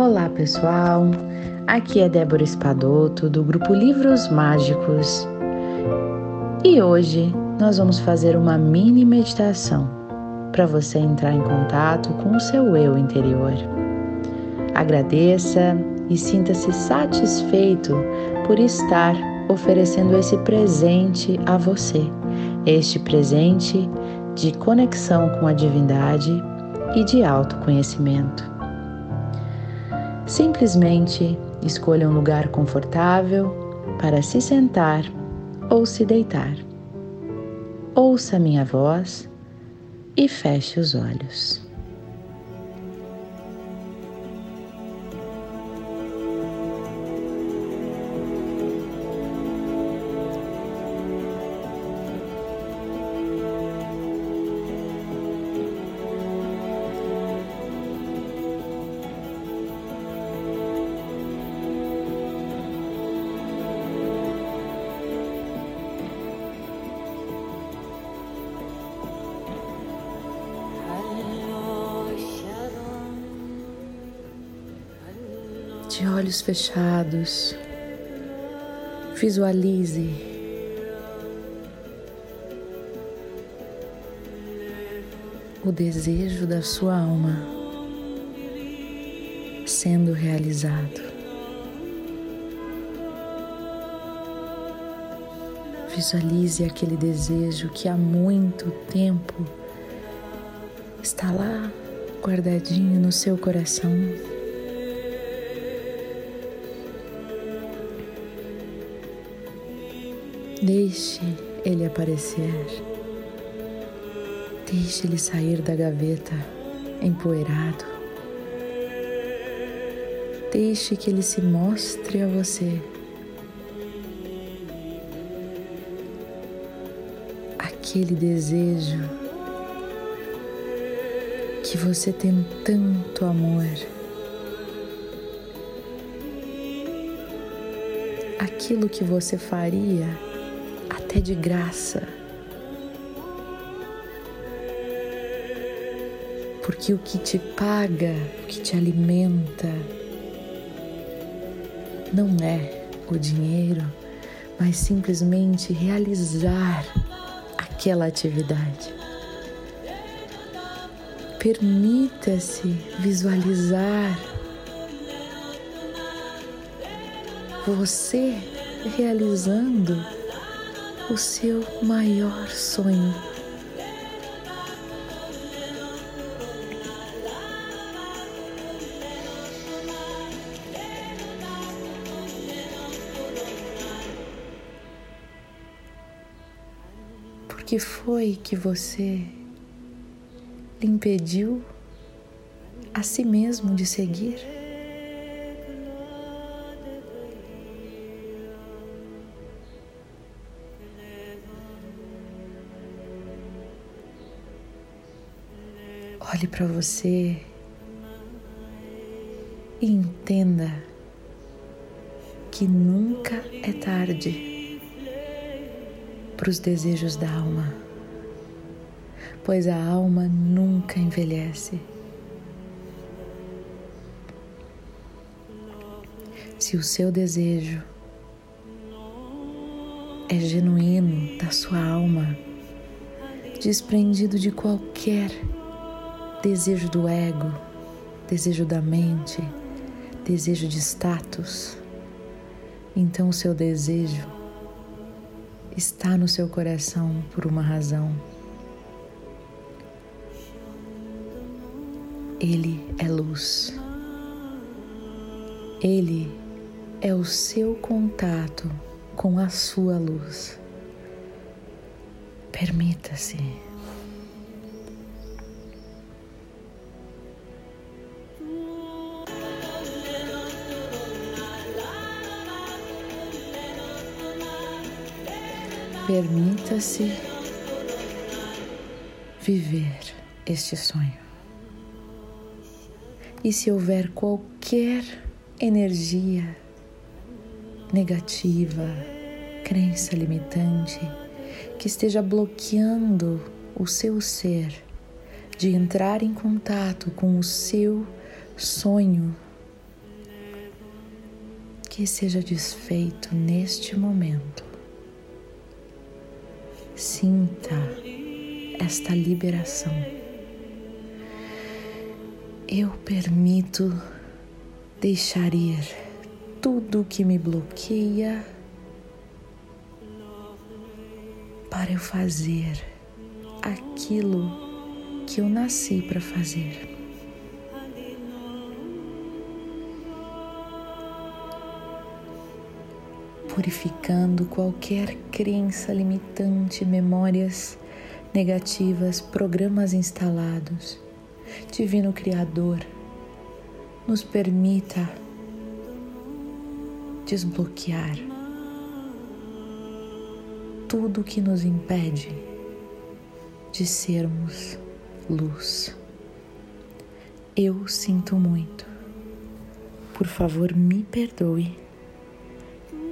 Olá pessoal, aqui é Débora Espadoto do grupo Livros Mágicos e hoje nós vamos fazer uma mini meditação para você entrar em contato com o seu eu interior. Agradeça e sinta-se satisfeito por estar oferecendo esse presente a você, este presente de conexão com a divindade e de autoconhecimento. Simplesmente escolha um lugar confortável para se sentar ou se deitar. Ouça minha voz e feche os olhos. De olhos fechados, visualize o desejo da sua alma sendo realizado. Visualize aquele desejo que há muito tempo está lá guardadinho no seu coração. Deixe ele aparecer. Deixe ele sair da gaveta empoeirado. Deixe que ele se mostre a você. Aquele desejo que você tem tanto amor. Aquilo que você faria até de graça. Porque o que te paga, o que te alimenta, não é o dinheiro, mas simplesmente realizar aquela atividade. Permita-se visualizar você realizando o seu maior sonho. Por que foi que você lhe impediu a si mesmo de seguir? Olhe para você e entenda que nunca é tarde para os desejos da alma, pois a alma nunca envelhece. Se o seu desejo é genuíno da sua alma, desprendido de qualquer desejo do ego, desejo da mente, desejo de status. Então o seu desejo está no seu coração por uma razão. Ele é luz. Ele é o seu contato com a sua luz. Permita-se. Permita-se viver este sonho. E se houver qualquer energia negativa, crença limitante que esteja bloqueando o seu ser de entrar em contato com o seu sonho que seja desfeito neste momento. Sinta esta liberação. Eu permito deixar ir tudo que me bloqueia para eu fazer aquilo que eu nasci para fazer. Purificando qualquer crença limitante, memórias negativas, programas instalados. Divino Criador, nos permita desbloquear tudo que nos impede de sermos luz. Eu sinto muito. Por favor, me perdoe.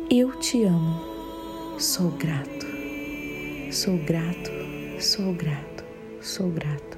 Eu te amo. Sou grato. Sou grato. Sou grato. Sou grato.